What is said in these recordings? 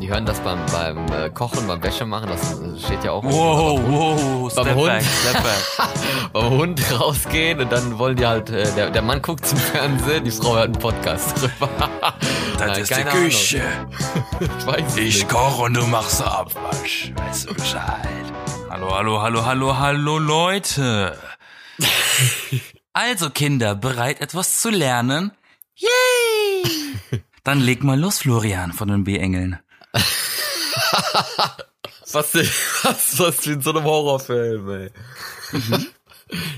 Die hören das beim, beim äh, Kochen, beim Wäsche machen, das äh, steht ja auch. Wow, wow, beim Hund, back, back. beim Hund rausgehen und dann wollen die halt, äh, der, der Mann guckt zum Fernsehen, die Frau hört einen Podcast drüber. Das Nein, ist die. Küche. Ich Ich koche und du machst Abwasch. Weißt du Bescheid? Hallo, hallo, hallo, hallo, hallo, Leute. Also, Kinder, bereit, etwas zu lernen? Yay! Dann leg mal los, Florian, von den B-Engeln. Was, was, was wie in so einem Horrorfilm, ey. Mhm.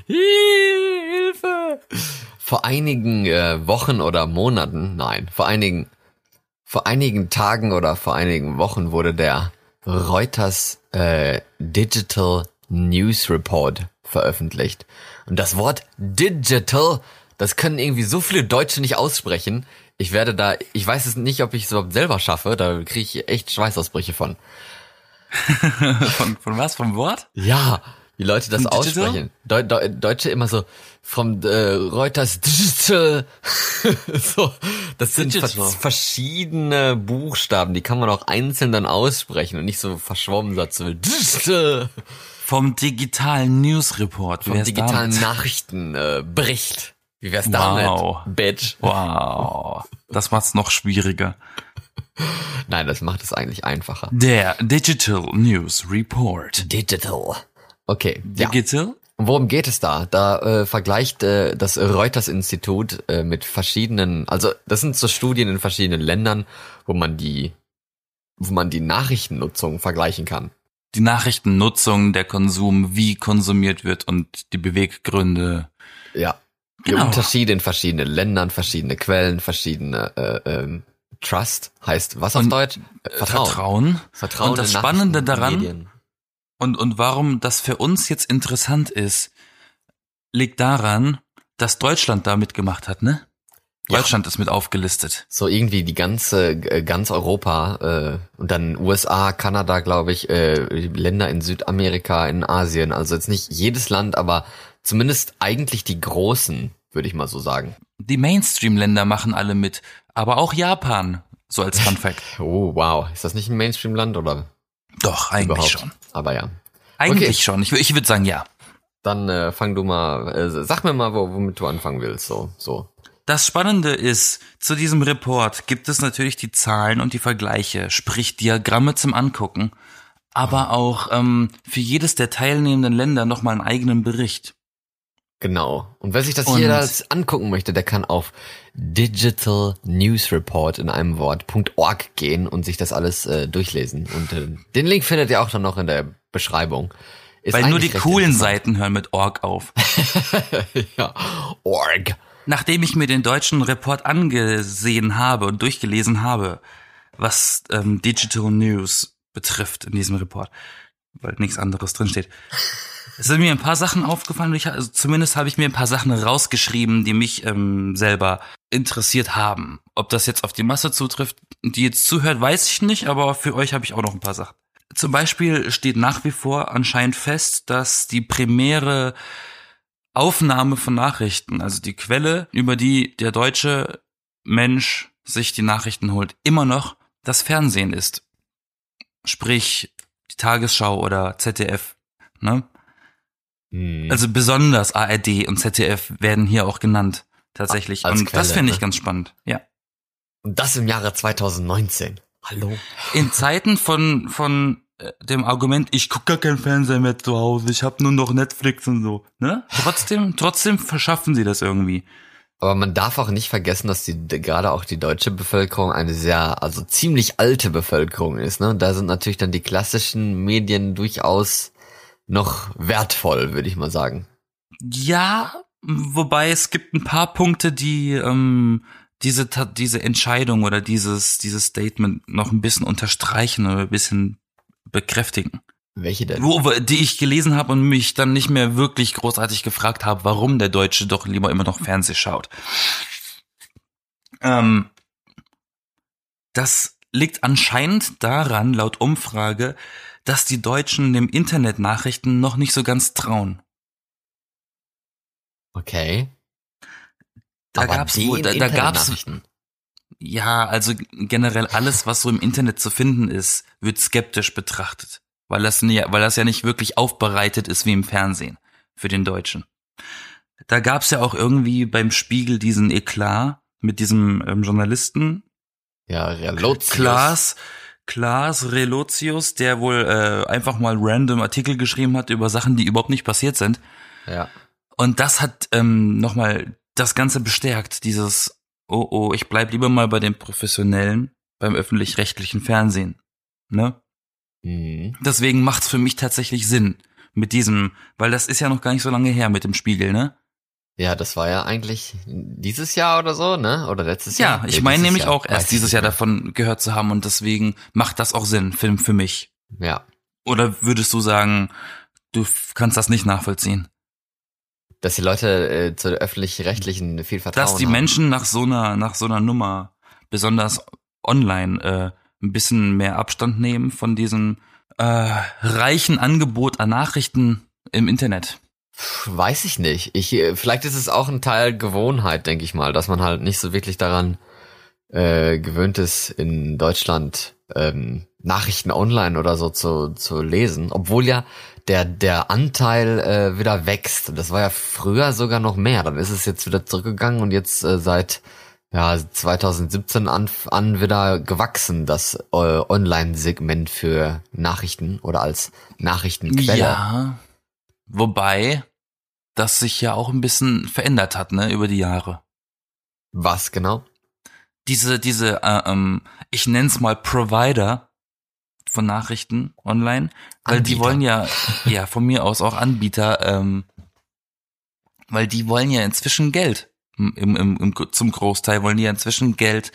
Hilfe! Vor einigen äh, Wochen oder Monaten, nein, vor einigen, vor einigen Tagen oder vor einigen Wochen wurde der Reuters äh, Digital News Report veröffentlicht. Und das Wort Digital, das können irgendwie so viele Deutsche nicht aussprechen. Ich werde da, ich weiß es nicht, ob ich es überhaupt selber schaffe, da kriege ich echt Schweißausbrüche von. Von, von was? Vom Wort? Ja, wie Leute das aussprechen. Deu Deu Deutsche immer so vom äh, Reuters Digital. so, das sind Digital. vers verschiedene Buchstaben, die kann man auch einzeln dann aussprechen und nicht so verschwommen so Digital Vom digitalen News Report. Vom digitalen? Nachrichten äh, Bericht. Wie wär's Wow. damit? Bitch. Wow. Das macht's noch schwieriger. Nein, das macht es eigentlich einfacher. Der Digital News Report. Digital. Okay, ja. Digital? Und worum geht es da? Da äh, vergleicht äh, das Reuters-Institut äh, mit verschiedenen, also das sind so Studien in verschiedenen Ländern, wo man die, wo man die Nachrichtennutzung vergleichen kann. Die Nachrichtennutzung, der Konsum, wie konsumiert wird und die Beweggründe. Ja. Die Genau. Unterschiede in verschiedenen Ländern, verschiedene Quellen, verschiedene äh, ähm, Trust heißt was auf Und, Deutsch? Äh, Vertrauen. Vertrauen. Vertrauen Und das Spannende daran- Medien. Und, und warum das für uns jetzt interessant ist, liegt daran, dass Deutschland da mitgemacht hat, ne? Ja. Deutschland ist mit aufgelistet. So irgendwie die ganze, äh, ganz Europa äh, und dann USA, Kanada, glaube ich, äh, Länder in Südamerika, in Asien. Also jetzt nicht jedes Land, aber zumindest eigentlich die großen, würde ich mal so sagen. Die Mainstream-Länder machen alle mit, aber auch Japan, so als Fun Fact. Oh, wow. Ist das nicht ein Mainstream-Land oder Doch, eigentlich überhaupt? schon. Aber ja. Eigentlich Okay. schon. Ich, ich würde sagen, ja. Dann äh, fang du mal, äh, sag mir mal, wo, womit du anfangen willst. So, so. Das Spannende ist, zu diesem Report gibt es natürlich die Zahlen und die Vergleiche, sprich Diagramme zum Angucken, aber auch ähm, für jedes der teilnehmenden Länder nochmal einen eigenen Bericht. Genau. Und wer sich das Und- hier das angucken möchte, der kann auf Digital News Report in einem Wort.org gehen und sich das alles äh, durchlesen. Und äh, den Link findet ihr auch dann noch in der Beschreibung. Ist Weil nur die coolen. Seiten hören mit Org auf. ja. Org. Nachdem ich mir den deutschen Report angesehen habe und durchgelesen habe, was ähm, Digital News betrifft in diesem Report, weil nichts anderes drinsteht. Es sind mir ein paar Sachen aufgefallen, ich, also zumindest habe ich mir ein paar Sachen rausgeschrieben, die mich ähm, selber interessiert haben. Ob das jetzt auf die Masse zutrifft, die jetzt zuhört, weiß ich nicht, aber für euch habe ich auch noch ein paar Sachen. Zum Beispiel steht nach wie vor anscheinend fest, dass die primäre Aufnahme von Nachrichten, also die Quelle, über die der deutsche Mensch sich die Nachrichten holt, immer noch das Fernsehen ist. Sprich, die Tagesschau oder ZDF. Ne? Hm. Also besonders ARD und ZDF werden hier auch genannt. Tatsächlich. Als und das Quelle, finde ich ne? ganz spannend. Ja. Und das im Jahre 2019. Hallo. In Zeiten von, von äh, dem Argument, ich gucke gar kein Fernseher mehr zu Hause, ich habe nur noch Netflix und so. Ne? Trotzdem, trotzdem verschaffen sie das irgendwie. Aber man darf auch nicht vergessen, dass die gerade auch die deutsche Bevölkerung eine sehr, also ziemlich alte Bevölkerung ist. Ne? Und da sind natürlich dann die klassischen Medien durchaus noch wertvoll, würde ich mal sagen. Ja, wobei es gibt ein paar Punkte, die ähm, diese diese Entscheidung oder dieses dieses Statement noch ein bisschen unterstreichen oder ein bisschen bekräftigen. Welche denn? Wo- die ich gelesen habe und mich dann nicht mehr wirklich großartig gefragt habe, warum der Deutsche doch lieber immer noch Fernseh schaut. Ähm, das liegt anscheinend daran, laut Umfrage, dass die Deutschen dem Internetnachrichten noch nicht so ganz trauen. Okay. Da Aber gab's wohl, da, da gab's. Ja, also generell alles, was so im Internet zu finden ist, wird skeptisch betrachtet, weil das, nie, weil das ja nicht wirklich aufbereitet ist wie im Fernsehen für den Deutschen. Da gab's ja auch irgendwie beim Spiegel diesen Eklat mit diesem ähm, Journalisten. Ja, Relotius. Klaas, Klaas Relotius, der wohl äh, einfach mal random Artikel geschrieben hat über Sachen, die überhaupt nicht passiert sind. Ja. Und das hat ähm, nochmal das Ganze bestärkt, dieses, oh oh, ich bleib lieber mal bei den Professionellen, beim öffentlich-rechtlichen Fernsehen. Ne? Mhm. Deswegen macht's für mich tatsächlich Sinn mit diesem, weil das ist ja noch gar nicht so lange her mit dem Spiegel, ne? Ja, das war ja eigentlich dieses Jahr oder so, ne? Oder letztes Jahr? Ja, ich meine nämlich Jahr. auch erst dieses Jahr davon gehört zu haben und deswegen macht das auch Sinn, Film für mich. Ja. Oder würdest du sagen, du kannst das nicht nachvollziehen? Dass die Leute äh, zu öffentlich-rechtlichen viel Vertrauen Dass die haben. Menschen nach so einer, nach so einer Nummer, besonders online, äh, ein bisschen mehr Abstand nehmen von diesem äh, reichen Angebot an Nachrichten im Internet. Weiß ich nicht. Ich, äh, vielleicht ist es auch ein Teil Gewohnheit, denke ich mal, dass man halt nicht so wirklich daran äh, gewöhnt ist, in Deutschland ähm, Nachrichten online oder so zu, zu lesen, obwohl ja der, der Anteil äh, wieder wächst. Das war ja früher sogar noch mehr. Dann ist es jetzt wieder zurückgegangen und jetzt äh, seit ja, 2017 an, an wieder gewachsen, das äh, Online-Segment für Nachrichten oder als Nachrichtenquelle. Ja. Wobei das sich ja auch ein bisschen verändert hat, ne, über die Jahre. Was genau? Diese, diese, äh, ähm, ich nenn's mal Provider von Nachrichten online, weil die wollen ja, ja, von mir aus auch Anbieter, ähm, weil die wollen ja inzwischen Geld. Im, im, im, zum Großteil wollen die ja inzwischen Geld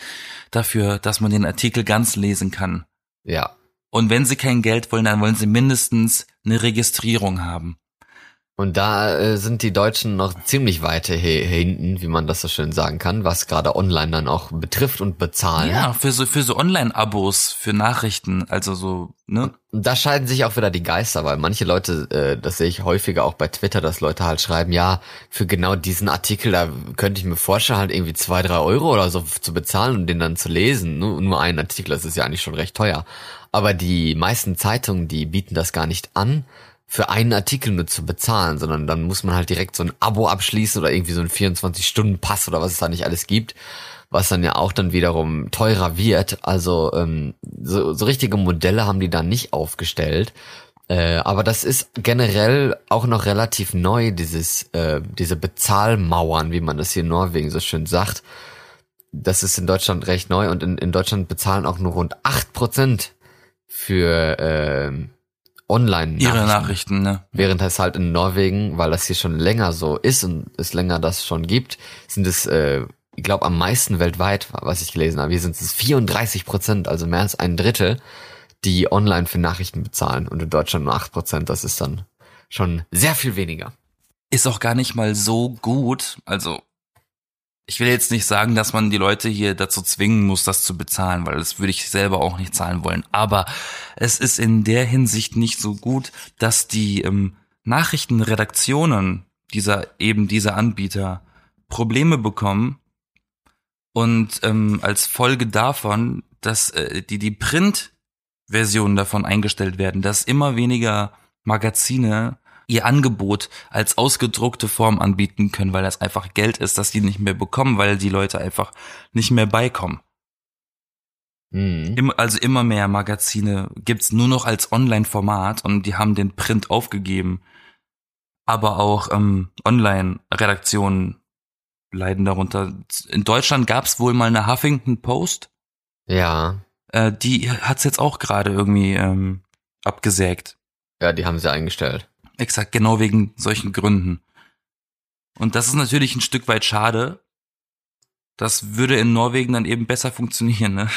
dafür, dass man den Artikel ganz lesen kann. Ja. Und wenn sie kein Geld wollen, dann wollen sie mindestens eine Registrierung haben. Und da äh, sind die Deutschen noch ziemlich weit hinten, wie man das so schön sagen kann, was gerade online dann auch betrifft und bezahlen. Ja, für so, für so Online-Abos, für Nachrichten, also so, ne? Und da scheiden sich auch wieder die Geister, weil manche Leute, äh, das sehe ich häufiger auch bei Twitter, dass Leute halt schreiben, ja, für genau diesen Artikel, da könnte ich mir vorstellen, halt irgendwie zwei, drei Euro oder so zu bezahlen und den dann zu lesen. Nur, nur einen Artikel, das ist ja eigentlich schon recht teuer. Aber die meisten Zeitungen, die bieten das gar nicht an, für einen Artikel nur zu bezahlen, sondern dann muss man halt direkt so ein Abo abschließen oder irgendwie so einen 24-Stunden-Pass oder was es da nicht alles gibt, was dann ja auch dann wiederum teurer wird. Also ähm, so, so richtige Modelle haben die dann nicht aufgestellt. Äh, aber das ist generell auch noch relativ neu, dieses, äh, diese Bezahlmauern, wie man das hier in Norwegen so schön sagt. Das ist in Deutschland recht neu und in, in Deutschland bezahlen auch nur rund 8% für ähm, online Ihre Nachrichten, ne? Während es halt in Norwegen, weil das hier schon länger so ist und es länger das schon gibt, sind es, äh, ich glaube, am meisten weltweit, was ich gelesen habe. Hier sind es 34 Prozent, also mehr als ein Drittel, die online für Nachrichten bezahlen und in Deutschland nur 8 Prozent. Das ist dann schon sehr viel weniger. Ist auch gar nicht mal so gut. Also, ich will jetzt nicht sagen, dass man die Leute hier dazu zwingen muss, das zu bezahlen, weil das würde ich selber auch nicht zahlen wollen. Aber es ist in der Hinsicht nicht so gut, dass die ähm, Nachrichtenredaktionen dieser eben dieser Anbieter Probleme bekommen und ähm, als Folge davon, dass äh, die die Print-Versionen davon eingestellt werden, dass immer weniger Magazine ihr Angebot als ausgedruckte Form anbieten können, weil das einfach Geld ist, das die nicht mehr bekommen, weil die Leute einfach nicht mehr beikommen. Mhm. Also immer mehr Magazine gibt's nur noch als Online-Format und die haben den Print aufgegeben. Aber auch ähm, Online-Redaktionen leiden darunter. In Deutschland gab's wohl mal eine Huffington Post, Ja, äh, die hat's jetzt auch gerade irgendwie ähm, abgesägt. ja, die haben sie eingestellt. Exakt, genau wegen solchen Gründen. Und das ist natürlich ein Stück weit schade. Das würde in Norwegen dann eben besser funktionieren, ne?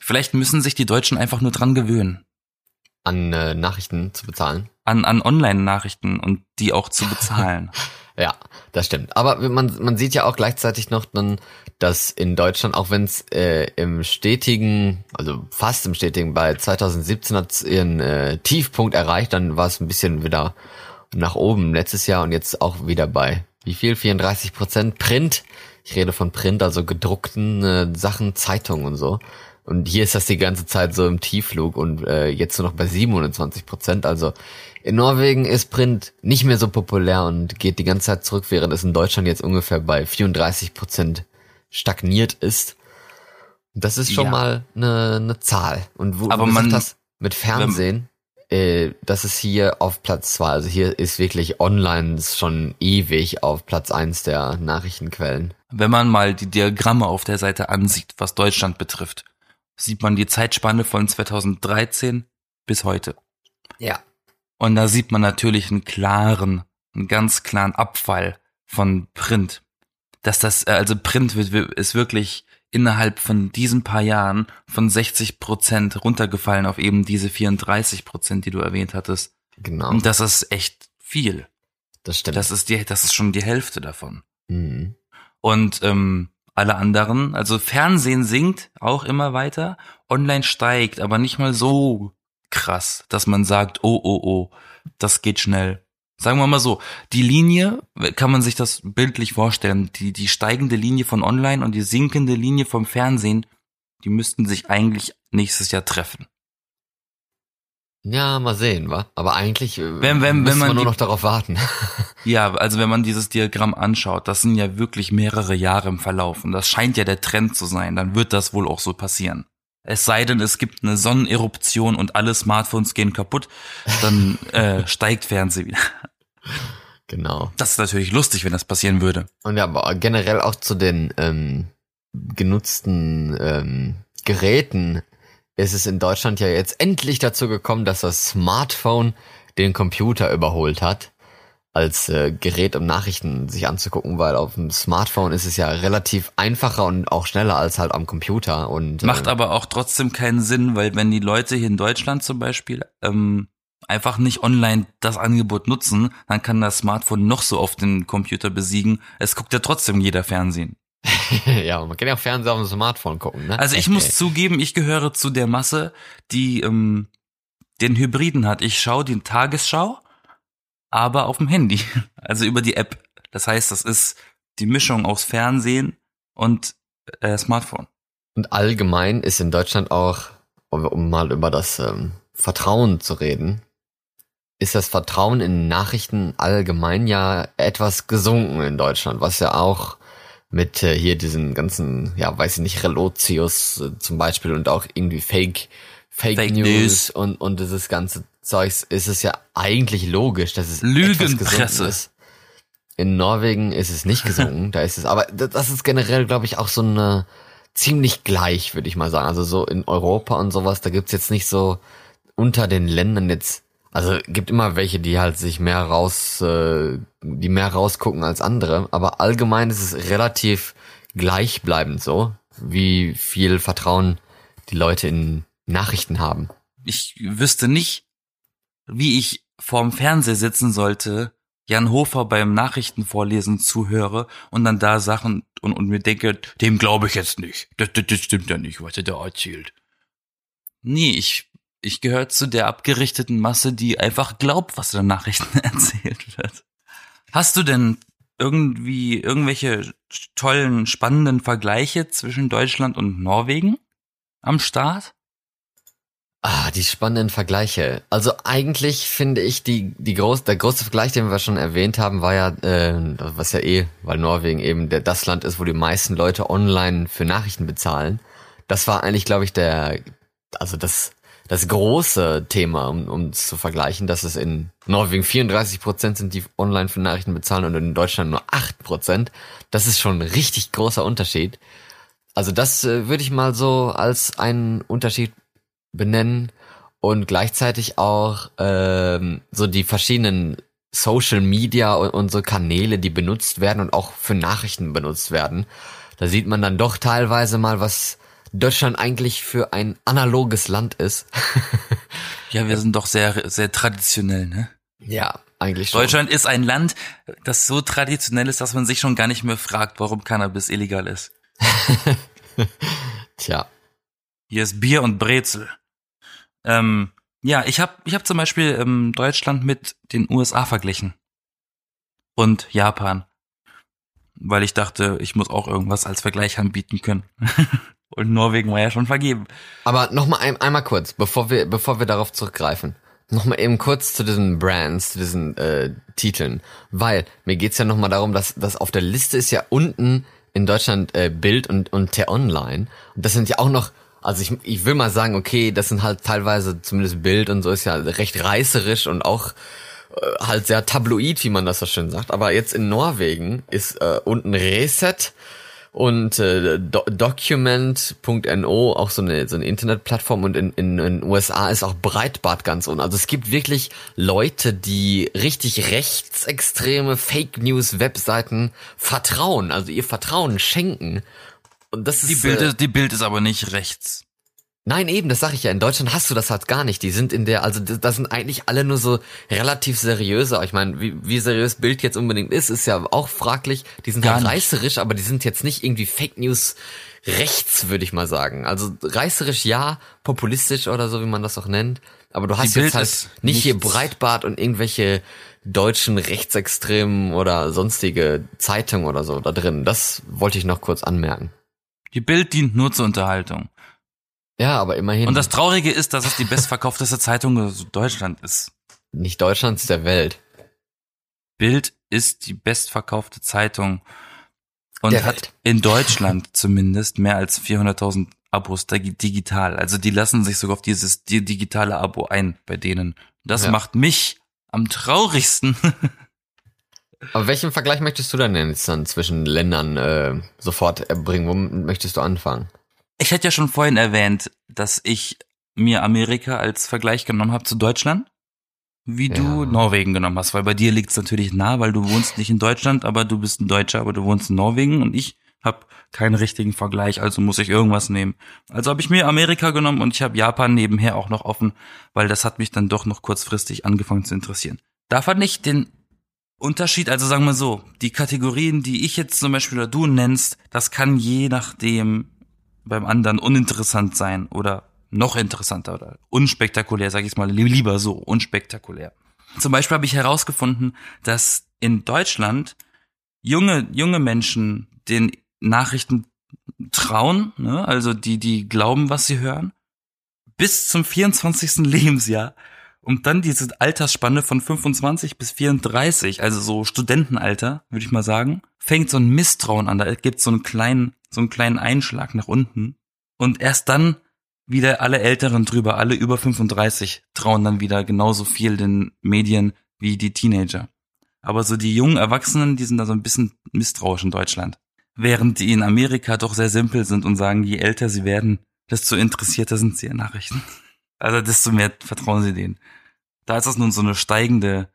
Vielleicht müssen sich die Deutschen einfach nur dran gewöhnen. An äh, Nachrichten zu bezahlen. An, an Online-Nachrichten und die auch zu bezahlen. Ja, das stimmt. Aber man, man sieht ja auch gleichzeitig noch dann, dass in Deutschland, auch wenn es äh, im stetigen, also fast im stetigen, bei 2017 hat es ihren äh, Tiefpunkt erreicht, dann war es ein bisschen wieder nach oben letztes Jahr und jetzt auch wieder bei wie viel? 34 Prozent Print Ich rede von Print, also gedruckten äh, Sachen, Zeitungen und so. Und hier ist das die ganze Zeit so im Tiefflug und äh, jetzt nur noch bei 27 Prozent. Also in Norwegen ist Print nicht mehr so populär und geht die ganze Zeit zurück, während es in Deutschland jetzt ungefähr bei 34 Prozent stagniert ist. Das ist schon Ja. mal eine, eine Zahl. Und wo Aber du man- hast, mit Fernsehen, äh, das ist hier auf Platz zwei. Also hier ist wirklich online schon ewig auf Platz eins der Nachrichtenquellen. Wenn man mal die Diagramme auf der Seite ansieht, was Deutschland betrifft, sieht man die Zeitspanne von 2013 bis heute. Ja. Und da sieht man natürlich einen klaren, einen ganz klaren Abfall von Print. Dass das, äh, also Print wird, wird- ist wirklich innerhalb von diesen paar Jahren von 60 Prozent runtergefallen auf eben diese 34 Prozent, die du erwähnt hattest. Genau. Und das ist echt viel. das stimmt. Das ist die, das ist schon die Hälfte davon. mhm. Und ähm, alle anderen, also Fernsehen sinkt auch immer weiter, online steigt, aber nicht mal so krass, dass man sagt, oh, oh, oh, das geht schnell. Sagen wir mal so, die Linie, kann man sich das bildlich vorstellen, die, die steigende Linie von online und die sinkende Linie vom Fernsehen, die müssten sich eigentlich nächstes Jahr treffen. Ja, mal sehen, wa? Aber eigentlich äh, Wenn- wenn- wenn man wir nur die- noch darauf warten. Ja, also wenn man dieses Diagramm anschaut, das sind ja wirklich mehrere Jahre im Verlauf und das scheint ja der Trend zu sein, dann wird das wohl auch so passieren. Es sei denn, es gibt eine Sonneneruption und alle Smartphones gehen kaputt, dann äh, steigt Fernsehen wieder. genau. Das ist natürlich lustig, wenn das passieren würde. Und ja, aber generell auch zu den ähm, genutzten ähm, Geräten ist es in Deutschland ja jetzt endlich dazu gekommen, dass das Smartphone den Computer überholt hat als äh, Gerät, um Nachrichten sich anzugucken, weil auf dem Smartphone ist es ja relativ einfacher und auch schneller als halt am Computer und Macht äh, aber auch trotzdem keinen Sinn, weil wenn die Leute hier in Deutschland zum Beispiel ähm, einfach nicht online das Angebot nutzen, dann kann das Smartphone noch so oft den Computer besiegen. Es guckt ja trotzdem jeder Fernsehen. ja, man kann ja auch Fernseher auf dem Smartphone gucken, ne? Also ich Echt, muss zugeben, ich gehöre zu der Masse, die ähm, den Hybriden hat. Ich schaue die Tagesschau, aber auf dem Handy, also über die App. Das heißt, das ist die Mischung aus Fernsehen und äh, Smartphone. Und allgemein ist in Deutschland auch, um, um mal über das ähm, Vertrauen zu reden, ist das Vertrauen in Nachrichten allgemein ja etwas gesunken in Deutschland, was ja auch mit äh, hier diesen ganzen, ja, weiß ich nicht, Relotius äh, zum Beispiel und auch irgendwie Fake, Fake, Fake News, News. und, und dieses ganze Zeugs, ist es ja eigentlich logisch, dass es Lügenpresse. ist. In Norwegen ist es nicht gesunken, da ist es, aber das das ist generell, glaube ich, auch so eine ziemlich gleich, würde ich mal sagen. Also so in Europa und sowas, da gibt's jetzt nicht so unter den Ländern jetzt, also gibt immer welche, die halt sich mehr raus, äh, die mehr rausgucken als andere, aber allgemein ist es relativ gleichbleibend so, wie viel Vertrauen die Leute in Nachrichten haben. Ich wüsste nicht, wie ich vorm Fernseher sitzen sollte, Jan Hofer beim Nachrichtenvorlesen zuhöre und dann da Sachen und, und mir denke, dem glaube ich jetzt nicht. Das, das, das stimmt ja nicht, was er da erzählt. Nee, ich, ich gehöre zu der abgerichteten Masse, die einfach glaubt, was in den Nachrichten erzählt wird. Hast du denn irgendwie irgendwelche tollen, spannenden Vergleiche zwischen Deutschland und Norwegen am Start? Ah, die spannenden Vergleiche. Also eigentlich finde ich die die groß der große Vergleich, den wir schon erwähnt haben, war ja äh, was ja eh, weil Norwegen eben der das Land ist, wo die meisten Leute online für Nachrichten bezahlen. Das war eigentlich, glaube ich, der also das das große Thema, um um zu vergleichen, dass es in Norwegen 34 Prozent sind, die online für Nachrichten bezahlen und in Deutschland nur 8 Prozent. Das ist schon ein richtig großer Unterschied. Also das äh, würde ich mal so als einen Unterschied benennen und gleichzeitig auch ähm, so die verschiedenen Social Media und, und so Kanäle, die benutzt werden und auch für Nachrichten benutzt werden. Da sieht man dann doch teilweise mal, was Deutschland eigentlich für ein analoges Land ist. Ja, wir sind doch sehr, sehr traditionell, ne? ja, eigentlich schon. Deutschland ist ein Land, das so traditionell ist, dass man sich schon gar nicht mehr fragt, warum Cannabis illegal ist. Tja, Hier ist Bier und Brezel. Ähm, ja, ich habe ich hab zum Beispiel ähm, Deutschland mit den USA verglichen. Und Japan. weil ich dachte, ich muss auch irgendwas als Vergleich anbieten können. Und Norwegen war ja schon vergeben. Aber nochmal ein, einmal kurz, bevor wir, bevor wir darauf zurückgreifen. Nochmal eben kurz zu diesen Brands, zu diesen äh, Titeln. Weil mir geht's ja nochmal darum, dass, dass auf der Liste ist ja unten in Deutschland äh, Bild und, und T-Online. Und das sind ja auch noch, also ich, ich will mal sagen, okay, das sind halt teilweise, zumindest Bild und so ist ja recht reißerisch und auch äh, halt sehr tabloid, wie man das so schön sagt. Aber jetzt in Norwegen ist äh, unten Reset und äh, Do Document.no auch so eine so eine Internetplattform und in, in, in USA ist auch Breitbart ganz unten. Also es gibt wirklich Leute, die richtig rechtsextreme Fake News Webseiten vertrauen, also ihr Vertrauen schenken. Und das Die ist Bild, äh, ist, die Bild ist aber nicht rechts. Nein, eben, das sag ich ja. In Deutschland hast du das halt gar nicht. Die sind in der, also das sind eigentlich alle nur so relativ seriöse. Ich meine, wie, wie seriös Bild jetzt unbedingt ist, ist ja auch fraglich. Die sind Gar halt reißerisch, aber die sind jetzt nicht irgendwie Fake News rechts, würde ich mal sagen. Also reißerisch ja, populistisch oder so, wie man das auch nennt. Aber du hast Bild jetzt halt nicht hier. Breitbart und irgendwelche deutschen Rechtsextremen oder sonstige Zeitungen oder so da drin. Das wollte ich noch kurz anmerken. Die Bild dient nur zur Unterhaltung. Ja, aber immerhin. Und das Traurige ist, dass es die bestverkaufteste Zeitung Deutschland ist. nicht Deutschlands der Welt. Bild ist die bestverkaufte Zeitung und Der hat Welt. in Deutschland zumindest mehr als 400.000 Abos dig- digital. Also die lassen sich sogar auf dieses di- digitale Abo ein bei denen. Das Ja. macht mich am traurigsten. Aber welchen Vergleich möchtest du denn jetzt dann zwischen Ländern äh, sofort erbringen? Womit möchtest du anfangen? Ich hatte ja schon vorhin erwähnt, dass ich mir Amerika als Vergleich genommen habe zu Deutschland, wie du Ja. Norwegen genommen hast, weil bei dir liegt es natürlich nah, weil du wohnst nicht in Deutschland, aber du bist ein Deutscher, aber du wohnst in Norwegen und ich habe keinen richtigen Vergleich, also muss ich irgendwas nehmen. Also habe ich mir Amerika genommen und ich habe Japan nebenher auch noch offen, weil das hat mich dann doch noch kurzfristig angefangen zu interessieren. Da fand ich den Unterschied, also sagen wir so, die Kategorien, die ich jetzt zum Beispiel oder du nennst, das kann je nachdem beim anderen uninteressant sein oder noch interessanter oder unspektakulär, sage ich mal, li- lieber so, unspektakulär. Zum Beispiel habe ich herausgefunden, dass in Deutschland junge, junge Menschen den Nachrichten trauen, ne? also die, die glauben, was sie hören, bis zum 24. Lebensjahr und dann diese Altersspanne von 25 bis 34, also so Studentenalter, würde ich mal sagen, fängt so ein Misstrauen an. Da gibt so einen kleinen, so einen kleinen Einschlag nach unten. Und erst dann wieder alle Älteren drüber, alle über 35 trauen dann wieder genauso viel den Medien wie die Teenager. Aber so die jungen Erwachsenen, die sind da so ein bisschen misstrauisch in Deutschland. Während die in Amerika doch sehr simpel sind und sagen, je älter sie werden, desto interessierter sind sie in Nachrichten. Also desto mehr vertrauen sie denen. Da ist das nun so eine steigende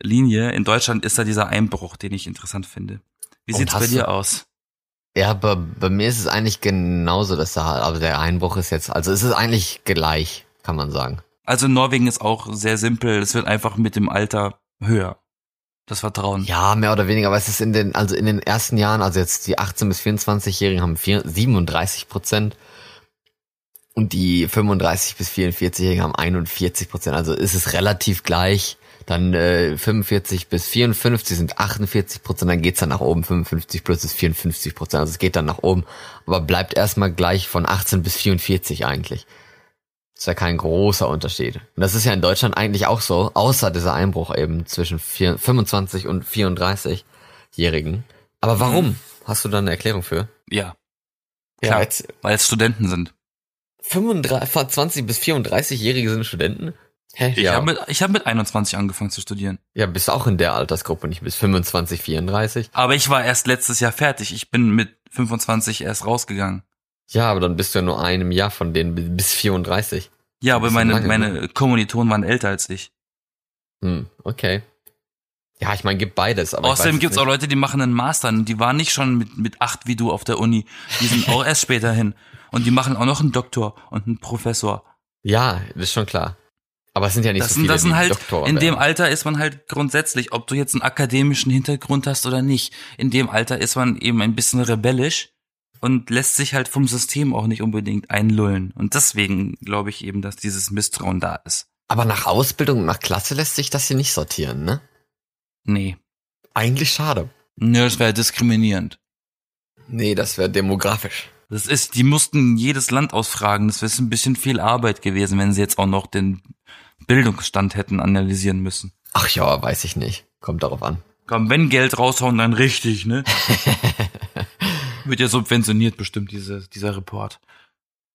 Linie. In Deutschland ist da dieser Einbruch, den ich interessant finde. Wie Und sieht's bei dir aus? Ja, bei, bei mir ist es eigentlich genauso, dass da, aber der Einbruch ist jetzt, also es ist eigentlich gleich, kann man sagen. Also in Norwegen ist auch sehr simpel. Es wird einfach mit dem Alter höher. Das Vertrauen. Ja, mehr oder weniger, aber es ist in den, also in den ersten Jahren, also jetzt die 18 bis 24-Jährigen haben vier, 37 Prozent und die 35 bis 44-Jährigen haben 41 Prozent. Also ist es relativ gleich. Dann äh, 45 bis 54 sind 48 Prozent, dann geht's dann nach oben. 55 plus ist 54 Prozent, also es geht dann nach oben, aber bleibt erstmal gleich von 18 bis 44 eigentlich. Ist ja kein großer Unterschied. Und das ist ja in Deutschland eigentlich auch so, außer dieser Einbruch eben zwischen vier, 25 und 34-Jährigen. Aber warum? Hast du da eine Erklärung für? Ja, Klar. jetzt weil es Studenten sind. 35, 20 bis 34-Jährige sind Studenten? Hä? Ich habe mit, ich hab mit 21 angefangen zu studieren. ja, bist auch in der Altersgruppe, nicht bis 25, 34. Aber ich war erst letztes Jahr fertig. Ich bin mit 25 erst rausgegangen. Ja, aber dann bist du ja nur einem Jahr von denen bis 34. Ja, aber meine, lange, meine Kommilitonen waren älter als ich. Hm, okay. Ja, ich meine, gibt beides. Aber Außerdem gibt's jetzt auch Leute, die machen einen Master die waren nicht schon mit, mit acht wie du auf der Uni. Die sind auch erst später hin. Und die machen auch noch einen Doktor und einen Professor. nicht. Ja, das ist schon klar. Aber es sind ja nicht Das so viele, das sind halt, Doktoren in dem werden. Alter ist man halt grundsätzlich, ob du jetzt einen akademischen Hintergrund hast oder nicht, in dem Alter ist man eben ein bisschen rebellisch und lässt sich halt vom System auch nicht unbedingt einlullen. Und deswegen glaube ich eben, dass dieses Misstrauen da ist. Aber nach Ausbildung und nach Klasse lässt sich das hier nicht sortieren, ne? Nee. Eigentlich schade. Nö, das wäre diskriminierend. Nee, das wäre demografisch. Das ist, die mussten jedes Land ausfragen. Das wäre ein bisschen viel Arbeit gewesen, wenn sie jetzt auch noch den Bildungsstand hätten analysieren müssen. Ach ja, weiß ich nicht. Kommt darauf an. Komm, wenn Geld raushauen, dann richtig, ne? Wird ja subventioniert bestimmt, diese, dieser Report.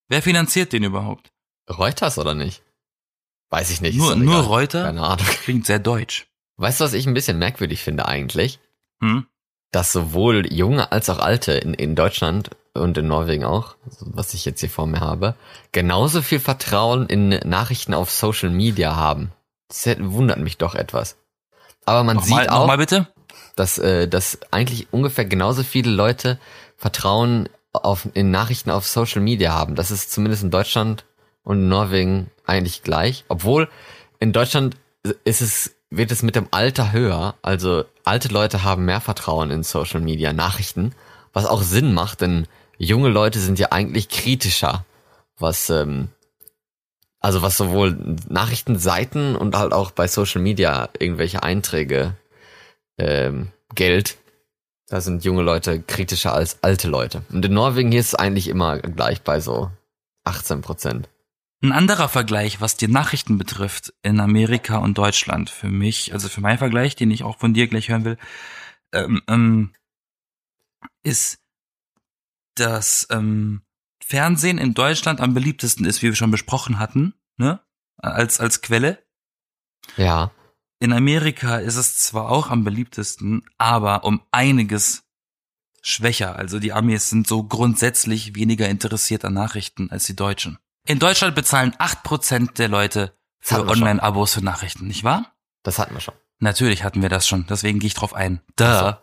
Wer finanziert den überhaupt? Reuters oder nicht? Weiß ich nicht. Nur, nur. Reuter? Keine Ahnung. Klingt sehr deutsch. Weißt du, was ich ein bisschen merkwürdig finde eigentlich? Hm? Dass sowohl junge als auch alte in, in Deutschland und in Norwegen auch, was ich jetzt hier vor mir habe, genauso viel Vertrauen in Nachrichten auf Social Media haben. Das wundert mich doch etwas. Aber man Nochmal, sieht auch, nochmal bitte? dass, äh, dass eigentlich ungefähr genauso viele Leute Vertrauen auf, in Nachrichten auf Social Media haben. Das ist zumindest in Deutschland und in Norwegen eigentlich gleich. Obwohl in Deutschland ist es, wird es mit dem Alter höher. Also alte Leute haben mehr Vertrauen in Social Media Nachrichten, was auch Sinn macht, denn junge Leute sind ja eigentlich kritischer, was, ähm, also was sowohl Nachrichtenseiten und halt auch bei Social Media irgendwelche Einträge ähm, Geld. Da sind junge Leute kritischer als alte Leute. Und in Norwegen hier ist es eigentlich immer gleich bei so 18 Prozent. Ein anderer Vergleich, was die Nachrichten betrifft, in Amerika und Deutschland, für mich, also für meinen Vergleich, den ich auch von dir gleich hören will, ähm, ähm, ist, dass ähm, Fernsehen in Deutschland am beliebtesten ist, wie wir schon besprochen hatten, ne? Als, als Quelle. Ja. In Amerika ist es zwar auch am beliebtesten, aber um einiges schwächer. Also die Amis sind so grundsätzlich weniger interessiert an Nachrichten als die Deutschen. In Deutschland bezahlen 8% der Leute für. Online-Abos für Nachrichten, nicht wahr? Das hatten wir schon. Natürlich hatten wir das schon, deswegen gehe ich drauf ein. Da.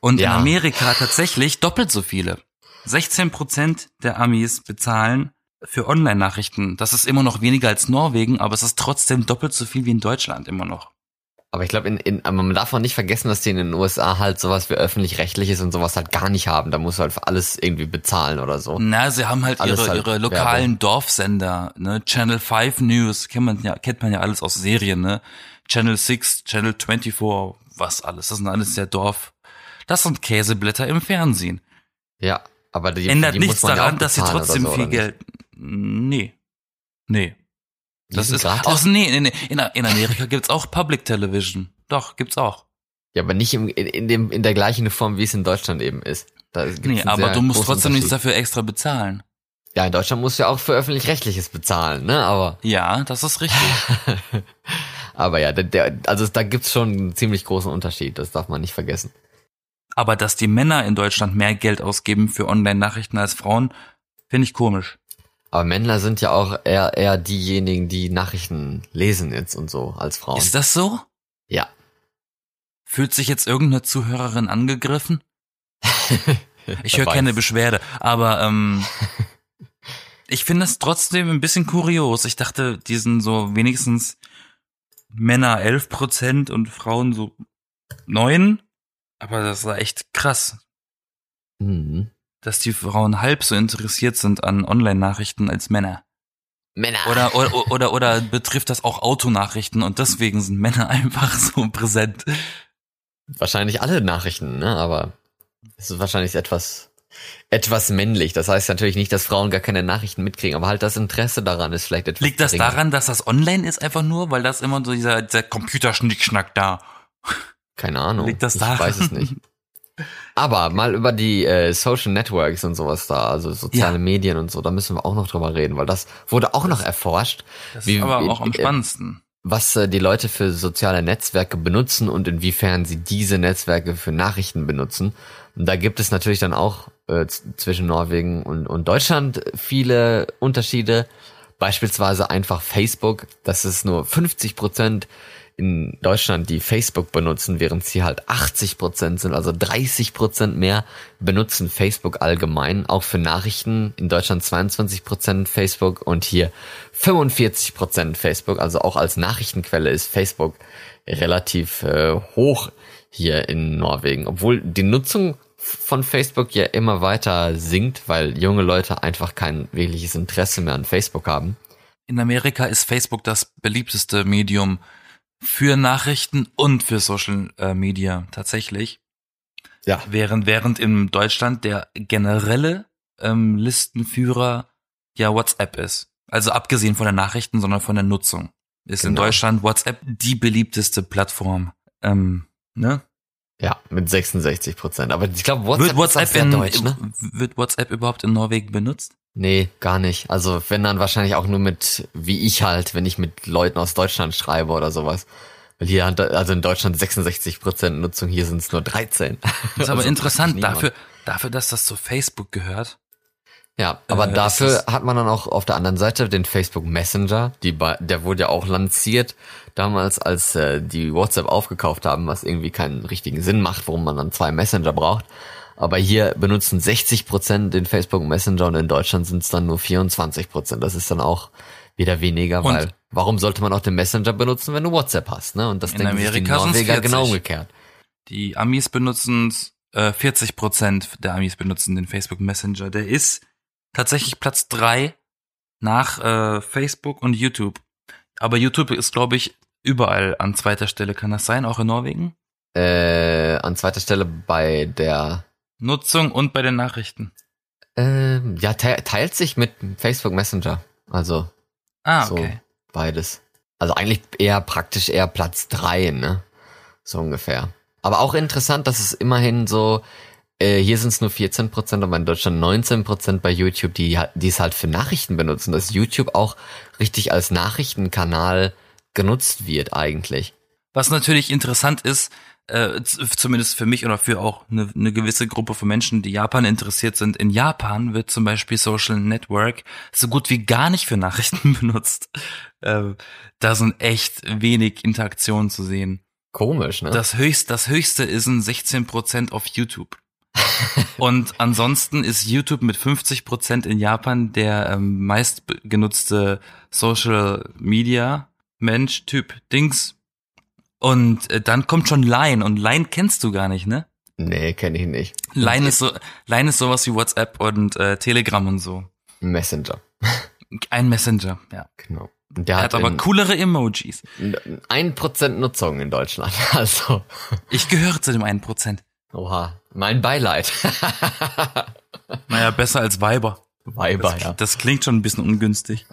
Und Ja. in Amerika tatsächlich doppelt so viele. 16% der Amis bezahlen für Online-Nachrichten. Das ist immer noch weniger als Norwegen, aber es ist trotzdem doppelt so viel wie in Deutschland immer noch. Aber ich glaube, in, in, man darf auch nicht vergessen, dass die in den USA halt sowas wie öffentlich-rechtliches und sowas halt gar nicht haben. Da musst du halt für alles irgendwie bezahlen oder so. Na, sie haben halt Alles ihre, halt ihre lokalen Dorfsender, ne? Channel 5 News, kennt man ja, kennt man ja alles aus Serien, ne? Channel 6, Channel 24, was alles. Das sind alles der Dorf. Das sind Käseblätter im Fernsehen. Ja, aber die, Ändert die nichts man ja daran, dass sie trotzdem so, viel? Geld. Nee. Nee. Die Das ist. gratis? Aus, nee, nee, nee. In, in Amerika gibt's auch Public Television. Doch, gibt's auch. Ja, aber nicht im, in, in, dem, in der gleichen Form, wie es in Deutschland eben ist. Da gibt's Nee, aber du musst trotzdem nichts dafür extra bezahlen. Ja, in Deutschland musst du ja auch für öffentlich-rechtliches bezahlen, ne? Aber, Ja, das ist richtig. aber ja, der, der, also da gibt's schon einen ziemlich großen Unterschied. Das darf man nicht vergessen. Aber dass die Männer in Deutschland mehr Geld ausgeben für Online-Nachrichten als Frauen, finde ich komisch. Aber Männer sind ja auch eher, eher diejenigen, die Nachrichten lesen jetzt und so als Frauen. Ist das so? ja. Fühlt sich jetzt irgendeine Zuhörerin angegriffen? Ich höre keine. Beschwerde, aber ähm, ich finde es trotzdem ein bisschen kurios. Ich dachte, die sind so wenigstens Männer 11 Prozent und Frauen so neun. Aber das war echt krass, Mhm. dass die Frauen halb so interessiert sind an Online-Nachrichten als Männer. Männer. Oder, oder, oder, oder betrifft das auch Autonachrichten und deswegen sind Männer einfach so präsent. Wahrscheinlich alle Nachrichten, ne? Aber es ist wahrscheinlich etwas, etwas männlich. Das heißt natürlich nicht, dass Frauen gar keine Nachrichten mitkriegen, aber halt das Interesse daran ist vielleicht etwas Liegt das geringer. daran, dass das online ist einfach nur, weil das immer so dieser, dieser Computerschnickschnack da. Keine Ahnung. Liegt das ich daran? weiß es nicht. Aber mal über die äh, Social Networks und sowas da, also soziale Ja. Medien und so, da müssen wir auch noch drüber reden, weil das wurde auch noch erforscht, Das Wie- ist aber auch am äh, spannendsten. was äh, die Leute für soziale Netzwerke benutzen und inwiefern sie diese Netzwerke für Nachrichten benutzen. Und da gibt es natürlich dann auch äh, zwischen Norwegen und, und Deutschland viele Unterschiede. Beispielsweise einfach Facebook, das ist nur 50 Prozent in Deutschland, die Facebook benutzen, während sie halt 80 Prozent sind, also 30 Prozent mehr benutzen Facebook allgemein, auch für Nachrichten. In Deutschland 22 Prozent Facebook und hier 45 Prozent Facebook, also auch als Nachrichtenquelle ist Facebook relativ äh, hoch hier in Norwegen, obwohl die Nutzung von Facebook ja immer weiter sinkt, weil junge Leute einfach kein wirkliches Interesse mehr an Facebook haben. In Amerika ist Facebook das beliebteste Medium für Nachrichten und für Social äh, Media tatsächlich. Ja. Während, während in Deutschland der generelle ähm, Listenführer ja WhatsApp ist. Also abgesehen von der Nachrichten, sondern von der Nutzung. Ist in Genau. Deutschland WhatsApp die beliebteste Plattform. Ähm, ne? Ja, mit 66 Prozent. Aber ich glaube, WhatsApp, Wird WhatsApp, in, deutsch, ne? wird WhatsApp überhaupt in Norwegen benutzt? Nee, gar nicht. Also wenn dann wahrscheinlich auch nur mit, wie ich halt, wenn ich mit Leuten aus Deutschland schreibe oder sowas. Weil hier, also in Deutschland 66 Prozent Nutzung, hier sind es nur 13. Das ist aber Also interessant, dafür, dafür, dass das zu Facebook gehört. Ja, aber Äh, dafür hat man dann auch auf der anderen Seite den Facebook Messenger, die, der wurde ja auch lanciert damals, als äh, die WhatsApp aufgekauft haben, was irgendwie keinen richtigen Sinn macht, warum man dann zwei Messenger braucht. Aber hier benutzen 60 Prozent den Facebook Messenger und in Deutschland sind es dann nur 24 Prozent. Das ist dann auch wieder weniger, Und- weil warum sollte man auch den Messenger benutzen, wenn du WhatsApp hast, ne? Und das In denken die Amerika sind's Norweger 40. genau umgekehrt. Die Amis benutzen, äh, 40 Prozent der Amis benutzen den Facebook Messenger. Der ist tatsächlich Platz drei nach äh, Facebook und YouTube. Aber YouTube ist, glaube ich, überall an zweiter Stelle. Kann das sein? Auch in Norwegen? Äh, an zweiter Stelle bei der Nutzung und bei den Nachrichten. Ähm, ja, te teilt sich mit Facebook Messenger. Also Ah, so okay. beides. Also eigentlich eher praktisch eher Platz drei, ne? So ungefähr. Aber auch interessant, dass es immerhin so, äh, hier sind es nur 14 Prozent, aber in Deutschland 19 Prozent bei YouTube, die, die es halt für Nachrichten benutzen, dass YouTube auch richtig als Nachrichtenkanal genutzt wird eigentlich. Was natürlich interessant ist, äh, zumindest für mich oder für auch eine, eine gewisse Gruppe von Menschen, die Japan interessiert sind. In Japan wird zum Beispiel Social Network so gut wie gar nicht für Nachrichten benutzt. Äh, da sind echt wenig Interaktionen zu sehen. Komisch, ne? Das höchste, das höchste ist ein 16% auf YouTube. Und ansonsten ist YouTube mit 50% in Japan der ähm, meist be- genutzte Social Media Mensch, Typ, Dings. Und äh, dann kommt schon Line und Line kennst du gar nicht, ne? nee, kenne ich nicht. Line ist so, Line ist sowas wie WhatsApp und äh, Telegram und so. Messenger. Ein Messenger, ja. Genau. Der Er hat, hat aber coolere Emojis. ein Prozent Nutzung in Deutschland. Also, Ich gehöre zu dem einen Prozent. oha, mein Beileid. Naja, besser als Weiber. Weiber, Das, ja. das klingt schon ein bisschen ungünstig.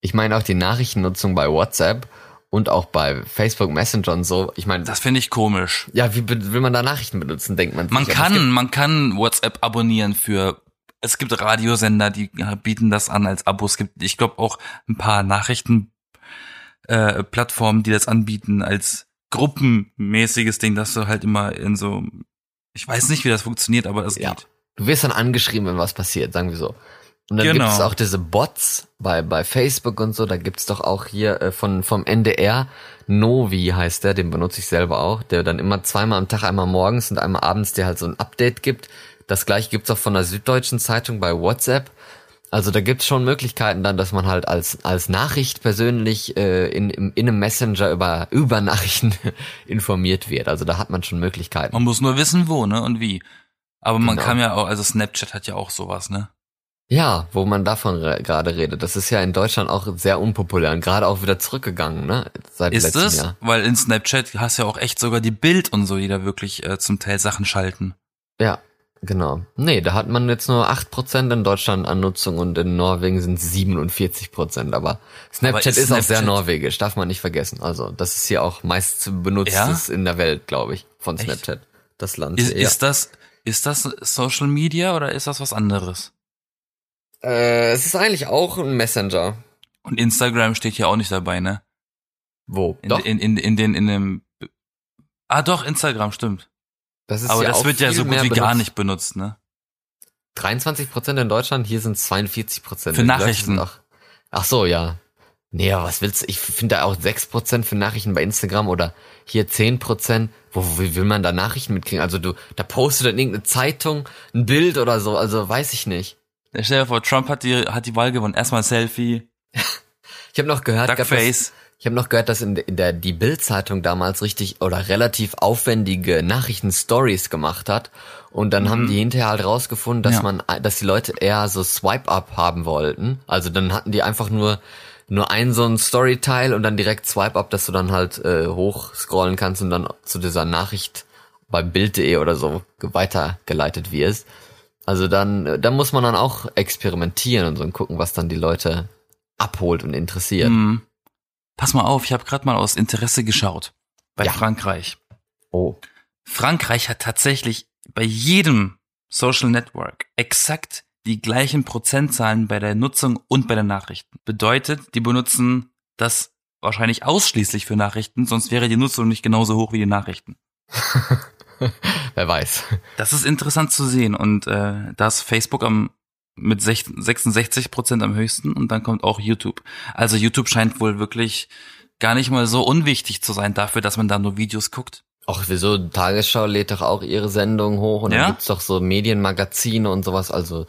Ich meine auch die Nachrichtennutzung bei WhatsApp und auch bei Facebook Messenger und so. Ich meine, Das finde ich komisch. ja, wie will man da Nachrichten benutzen, denkt man. Man sich. Kann, man kann WhatsApp abonnieren für, es gibt Radiosender, die bieten das an als Abo. Es gibt, ich glaube, auch ein paar Nachrichten, äh, Plattformen, die das anbieten als gruppenmäßiges Ding, dass du halt immer in so, ich weiß nicht, wie das funktioniert, aber das Ja. geht. Du wirst dann angeschrieben, wenn was passiert, sagen wir so. Und dann Genau. gibt es auch diese Bots bei, bei Facebook und so, da gibt's doch auch hier äh, von, vom NDR, Novi heißt der, den benutze ich selber auch, der dann immer zweimal am Tag, einmal morgens und einmal abends dir halt so ein Update gibt. Das gleiche gibt's auch von der Süddeutschen Zeitung bei WhatsApp. Also da gibt's schon Möglichkeiten dann, dass man halt als, als Nachricht persönlich äh, in, in, in einem Messenger über, über Nachrichten informiert wird. Also da hat man schon Möglichkeiten. Man muss nur wissen, wo, ne, und wie. Aber man Genau. kann ja auch, also Snapchat hat ja auch sowas, ne? Ja, wo man davon re gerade redet. Das ist ja in Deutschland auch sehr unpopulär und gerade auch wieder zurückgegangen, ne? Seit Ist letztem es? Jahr. Weil in Snapchat hast du ja auch echt sogar die Bild und so, die da wirklich äh, zum Teil Sachen schalten. Ja, genau. Nee, da hat man jetzt nur 8% in Deutschland an Nutzung und in Norwegen sind es 47%. Aber Snapchat ist ist, auch sehr Snapchat- norwegisch, darf man nicht vergessen. Also das ist hier auch meist benutztes in der Welt, glaube ich, von Echt? Snapchat. Das Land. Ist, ja. ist das, ist das Social Media oder ist das was anderes? Äh, es ist eigentlich auch ein Messenger. Und Instagram steht hier auch nicht dabei, ne? Wo? In, Doch, in, in, in den, in dem, ah doch, Instagram, stimmt. das ist Aber ja das wird ja so gut wie gar benutzt. nicht benutzt, ne? 23% in Deutschland, hier sind 42%. Für Die Leute Nachrichten. Auch, ach so, ja. Nee, aber was willst du? Ich finde da auch 6% für Nachrichten bei Instagram oder hier 10%. Wo, wo will man da Nachrichten mitkriegen? Also du, da postet dann irgendeine Zeitung ein Bild oder so, also weiß ich nicht. Stell dir vor, Trump hat die, hat die Wahl gewonnen. Erstmal Selfie, Ich habe noch gehört, Duckface. ich habe noch gehört, dass in, in der die Bild-Zeitung damals richtig oder relativ aufwendige Nachrichten-Stories gemacht hat und dann haben die hinterher halt rausgefunden, dass Ja. man, dass die Leute eher so Swipe-Up haben wollten. Also dann hatten die einfach nur nur ein so ein Story-Teil und dann direkt Swipe-Up, dass du dann halt äh, hoch scrollen kannst und dann zu dieser Nachricht beim Bild.de oder so weitergeleitet wirst. Also dann, dann muss man dann auch experimentieren und so und gucken, was dann die Leute abholt und interessiert. Hm. Pass mal auf, ich habe gerade mal aus Interesse geschaut bei Ja. Frankreich. Oh. Frankreich hat tatsächlich bei jedem Social Network exakt die gleichen Prozentzahlen bei der Nutzung und bei den Nachrichten. Bedeutet, die benutzen das wahrscheinlich ausschließlich für Nachrichten, sonst wäre die Nutzung nicht genauso hoch wie die Nachrichten. Wer weiß. Das ist interessant zu sehen und äh, da ist Facebook am mit 66 Prozent am höchsten und dann kommt auch YouTube. Also YouTube scheint wohl wirklich gar nicht mal so unwichtig zu sein dafür, dass man da nur Videos guckt. Auch wieso, Tagesschau lädt doch auch ihre Sendungen hoch und Ja? dann gibt's doch so Medienmagazine und sowas, also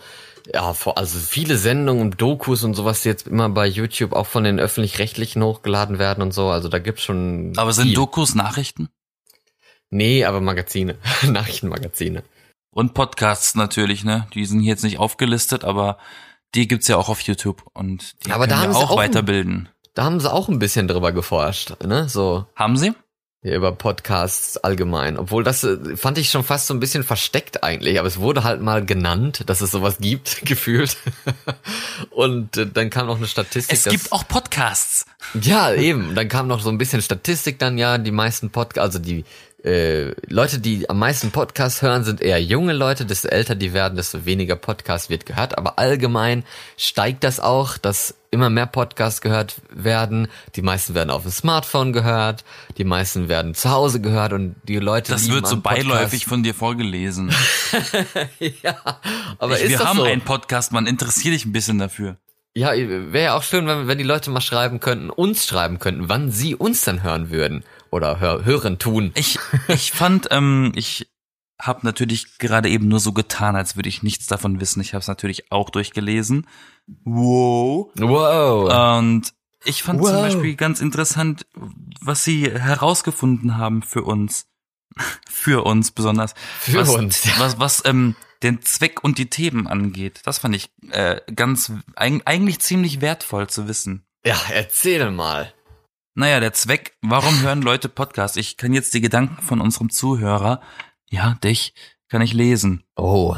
ja, also viele Sendungen und Dokus und sowas, die jetzt immer bei YouTube auch von den öffentlich-rechtlichen hochgeladen werden und so, also da gibt's schon Aber sind viel. Dokus Nachrichten? Nee, aber Magazine, Nachrichtenmagazine. Und Podcasts natürlich, ne? Die sind hier jetzt nicht aufgelistet, aber die gibt's ja auch auf YouTube und die Aber da können haben ja sie auch auch weiterbilden. Da haben sie auch ein bisschen drüber geforscht, ne, so Haben sie? ja, über Podcasts allgemein. Obwohl das äh, fand ich schon fast so ein bisschen versteckt eigentlich, aber es wurde halt mal genannt, dass es sowas gibt, gefühlt. Und äh, dann kam noch eine Statistik. Es dass- gibt auch Podcasts. Ja, eben. Dann kam noch so ein bisschen Statistik dann, ja, die meisten Podcasts, also die äh, Leute, die am meisten Podcasts hören, sind eher junge Leute. Desto älter die werden, desto weniger Podcasts wird gehört. Aber allgemein steigt das auch, dass immer mehr Podcasts gehört werden. Die meisten werden auf dem Smartphone gehört. Die meisten werden zu Hause gehört und die Leute Das wird so Podcast- beiläufig von dir vorgelesen. ja, aber ich, ist wir das haben so? einen Podcast, man interessiert dich ein bisschen dafür. Ja, wäre ja auch schön, wenn, wenn die Leute mal schreiben könnten, uns schreiben könnten, wann sie uns dann hören würden oder hör, hören tun. Ich, ich fand, ähm, ich habe natürlich gerade eben nur so getan, als würde ich nichts davon wissen. Ich habe es natürlich auch durchgelesen. Wow. Wow. Und ich fand zum Wow. Beispiel ganz interessant, was sie herausgefunden haben für uns. für uns besonders. Für was, uns, ja. Was, was ähm, den Zweck und die Themen angeht. Das fand ich äh, ganz, eig eigentlich ziemlich wertvoll zu wissen. Ja, erzähl mal. Naja, der Zweck, warum hören Leute Podcasts? Ich kann jetzt die Gedanken von unserem Zuhörer, ja, dich, kann ich lesen. Oh.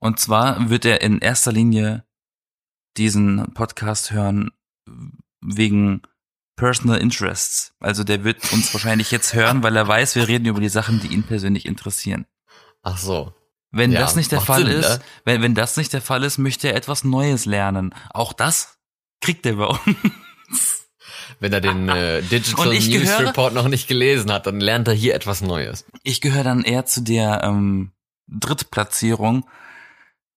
Und zwar wird er in erster Linie diesen Podcast hören wegen Personal Interests. Also der wird uns wahrscheinlich jetzt hören, weil er weiß, wir reden über die Sachen, die ihn persönlich interessieren. Ach so. Wenn Ja, das nicht der Fall Sinn, ist, ne? wenn, wenn das nicht der Fall ist, möchte er etwas Neues lernen. Auch das kriegt er bei uns. Wenn er den äh, Digital Und ich News gehöre- Report noch nicht gelesen hat, dann lernt er hier etwas Neues. Ich gehöre dann eher zu der ähm, Drittplatzierung,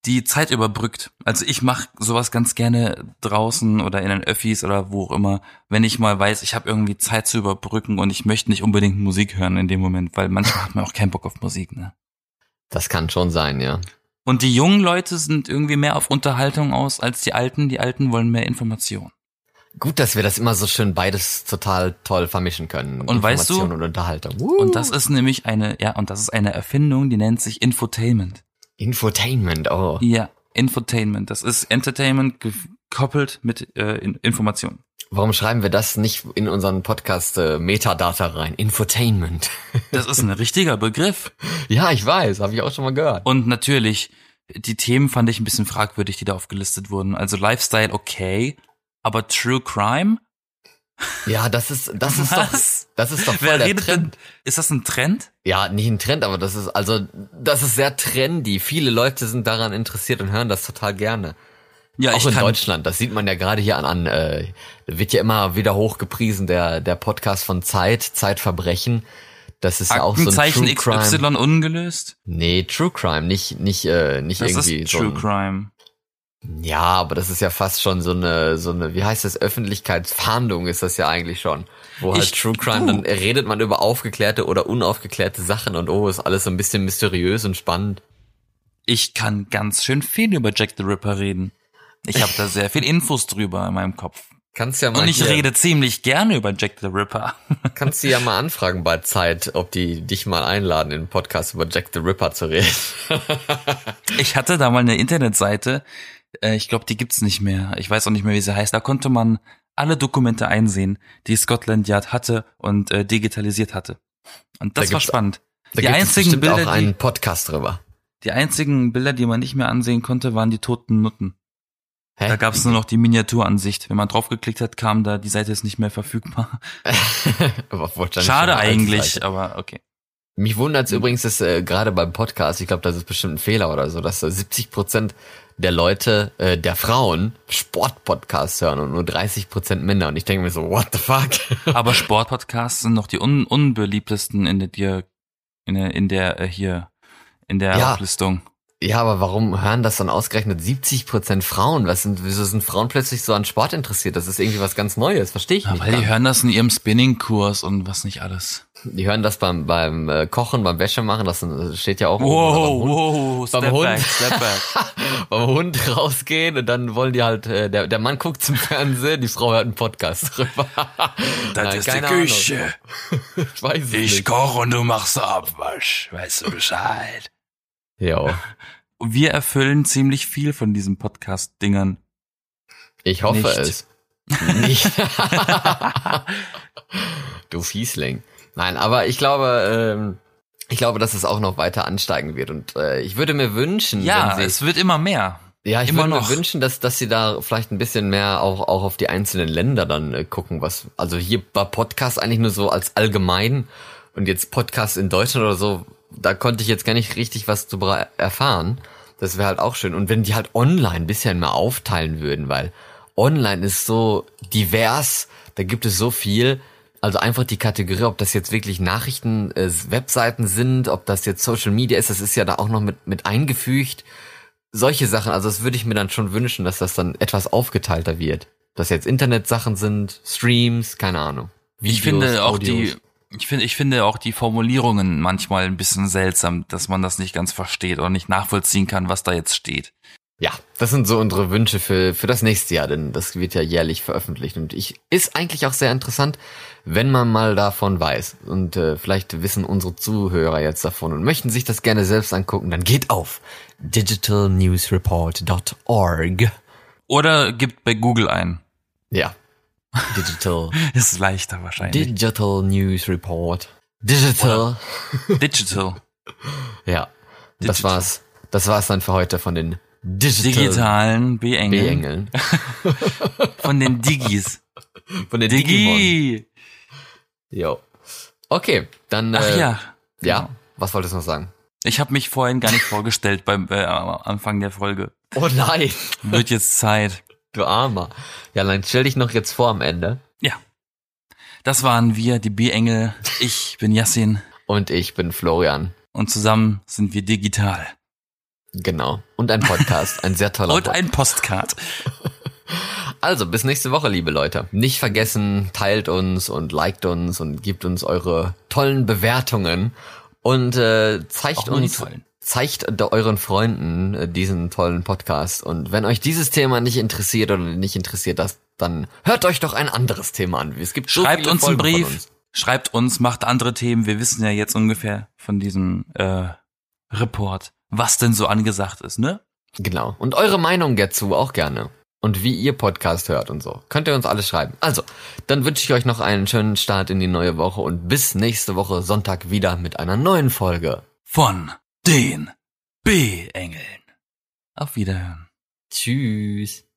die Zeit überbrückt. Also ich mache sowas ganz gerne draußen oder in den Öffis oder wo auch immer, wenn ich mal weiß, ich habe irgendwie Zeit zu überbrücken und ich möchte nicht unbedingt Musik hören in dem Moment, weil manchmal hat man auch keinen Bock auf Musik. Ne? Das kann schon sein, ja. Und die jungen Leute sind irgendwie mehr auf Unterhaltung aus als die Alten. Die Alten wollen mehr Information. Gut, dass wir das immer so schön beides total toll vermischen können. Und weißt du- und Unterhaltung. Und das ist nämlich eine, ja, und das ist eine Erfindung, die nennt sich Infotainment. Infotainment, oh. Ja, Infotainment. Das ist Entertainment gekoppelt mit äh, In- Information. Warum schreiben wir das nicht in unseren Podcast äh, Metadata rein? Infotainment. Das ist ein richtiger Begriff. ja, ich weiß, habe ich auch schon mal gehört. Und natürlich, die Themen fand ich ein bisschen fragwürdig, die da aufgelistet wurden. Also Lifestyle okay, aber True Crime? Ja, das ist das ist doch Was? das ist doch voll Wer der Trend. denn? Ist das ein Trend? Ja, nicht ein Trend, aber das ist also das ist sehr trendy. Viele Leute sind daran interessiert und hören das total gerne. Ja, auch in Deutschland, das sieht man ja gerade hier an, an äh, wird ja immer wieder hochgepriesen, der, der Podcast von Zeit, Zeitverbrechen. Das ist ja auch so ein True Crime. XY ungelöst? Nee, True Crime, nicht, nicht, äh, nicht Das irgendwie ist so. True ein- Crime. Ja, aber das ist ja fast schon so eine, so eine, wie heißt das, Öffentlichkeitsfahndung ist das ja eigentlich schon. Wo halt Ich- True Crime, dann redet man über aufgeklärte oder unaufgeklärte Sachen und oh, ist alles so ein bisschen mysteriös und spannend. Ich kann ganz schön viel über Jack the Ripper reden. Ich habe da sehr viel Infos drüber in meinem Kopf. Kannst ja mal Und ich hier, rede ziemlich gerne über Jack the Ripper. kannst du ja mal anfragen bei Zeit, ob die dich mal einladen, in den Podcast über Jack the Ripper zu reden. Ich hatte da mal eine Internetseite, äh, ich glaube, die gibt's nicht mehr. Ich weiß auch nicht mehr, wie sie heißt. Da konnte man alle Dokumente einsehen, die Scotland Yard hatte und äh, digitalisiert hatte. Und das Da war spannend. Da Die einzigen Bilder, auch die- einen Podcast drüber. Die einzigen Bilder, die man nicht mehr ansehen konnte, waren die toten Nutten. Hä? Da gab es nur noch die Miniaturansicht. Wenn man draufgeklickt hat, kam da, die Seite ist nicht mehr verfügbar. Schade eigentlich, aber okay. Mich wundert es Mhm. übrigens, dass äh, gerade beim Podcast, ich glaube, das ist bestimmt ein Fehler oder so, dass äh, 70 Prozent der Leute, äh, der Frauen, Sportpodcasts hören und nur 30 Prozent Männer. Und ich denke mir so, what the fuck? Aber Sportpodcasts sind noch die un unbeliebtesten in der, in der, in der äh, hier, in der Ja. Auflistung. Ja, aber warum hören das dann ausgerechnet 70 Prozent Frauen? Was sind, wieso sind Frauen plötzlich so an Sport interessiert? Das ist irgendwie was ganz Neues, verstehe ich Ja, nicht. weil die hören das in ihrem Spinning-Kurs und was nicht alles. Die hören das beim, beim äh, Kochen, beim Wäschemachen, das äh, steht ja auch Wow, oben, oder wow, beim step Hund. back, step back. beim Hund rausgehen und dann wollen die halt, äh, der, der Mann guckt zum Fernsehen, die Frau hört einen Podcast drüber. Nein, keine Ahnung. Ich weiß es nicht. koche und du machst Abwasch. Weißt du Bescheid? Jo. Wir erfüllen ziemlich viel von diesen Podcast-Dingern. Ich hoffe Nicht. es. Nicht. du Fiesling. Nein, aber ich glaube, ähm, ich glaube, dass es auch noch weiter ansteigen wird. Und äh, ich würde mir wünschen, Ja, sie, es wird immer mehr. ja, ich immer würde noch. mir wünschen, dass, dass sie da vielleicht ein bisschen mehr auch, auch auf die einzelnen Länder dann äh, gucken, was, also hier war Podcast eigentlich nur so als allgemein und jetzt Podcast in Deutschland oder so, da konnte ich jetzt gar nicht richtig was drüber erfahren. Das wäre halt auch schön. Und wenn die halt online ein bisschen mehr aufteilen würden, weil online ist so divers, da gibt es so viel. Also einfach die Kategorie, ob das jetzt wirklich Nachrichten, äh, Webseiten sind, ob das jetzt Social Media ist, das ist ja da auch noch mit, mit eingefügt. Solche Sachen, also das würde ich mir dann schon wünschen, dass das dann etwas aufgeteilter wird. Dass jetzt Internetsachen sind, Streams, keine Ahnung. ich Videos, finde auch Audios. die, ich finde, ich finde auch die Formulierungen manchmal ein bisschen seltsam, dass man das nicht ganz versteht oder nicht nachvollziehen kann, was da jetzt steht. Ja, das sind so unsere Wünsche für, für das nächste Jahr, denn das wird ja jährlich veröffentlicht. Und ich ist eigentlich auch sehr interessant, wenn man mal davon weiß. Und äh, vielleicht wissen unsere Zuhörer jetzt davon und möchten sich das gerne selbst angucken, dann geht auf digitalnewsreport.org. Oder gibt bei Google ein. Ja. Digital. Ist leichter wahrscheinlich. Digital News Report. Digital. Digital. Ja. Das Digital. war's. Das war's dann für heute von den Digital Digitalen B-Engeln. B-Engeln. Von den Digis. Von den. Digi! Jo. Okay, dann Ach äh, ja. ja. Genau. Was wolltest du noch sagen? Ich habe mich vorhin gar nicht vorgestellt beim äh, Anfang der Folge. Oh nein, Wird jetzt Zeit. Du Armer. Ja, dann stell dich noch jetzt vor am Ende. Ja. Das waren wir, die B-Engel. Ich bin Yassin Und ich bin Florian. und zusammen sind wir digital. Genau. Und ein Podcast, ein sehr toller Und Podcast. ein Postcard. Also, bis nächste Woche, liebe Leute. Nicht vergessen, teilt uns und liked uns und gebt uns eure tollen Bewertungen und äh, zeigt nur die uns, tollen. Zeigt euren Freunden äh, diesen tollen Podcast. Und wenn euch dieses Thema nicht interessiert oder nicht interessiert, das, dann hört euch doch ein anderes Thema an. Es gibt so Schreibt uns einen Folgen von Brief. uns. Schreibt uns, macht andere Themen. Wir wissen ja jetzt ungefähr von diesem äh, Report, was denn so angesagt ist, ne? Genau. Und eure Meinung dazu auch gerne. Und wie ihr Podcast hört und so. Könnt ihr uns alles schreiben. Also, dann wünsche ich euch noch einen schönen Start in die neue Woche und bis nächste Woche Sonntag wieder mit einer neuen Folge. Von den B-Engeln. Auf Wiederhören. Tschüss.